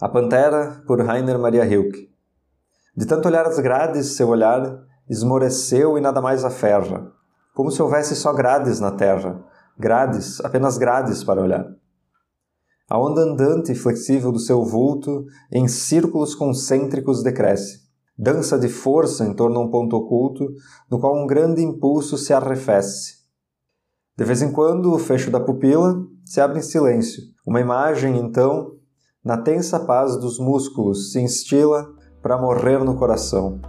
A Pantera, por Rainer Maria Rilke. De tanto olhar as grades, seu olhar esmoreceu e nada mais aferra, como se houvesse só grades na terra, grades, apenas grades para olhar. A onda andante e flexível do seu vulto em círculos concêntricos decresce. Dança de força em torno a um ponto oculto, no qual um grande impulso se arrefece. De vez em quando, o fecho da pupila se abre em silêncio. Uma imagem, então, na tensa paz dos músculos, se instila para morrer no coração.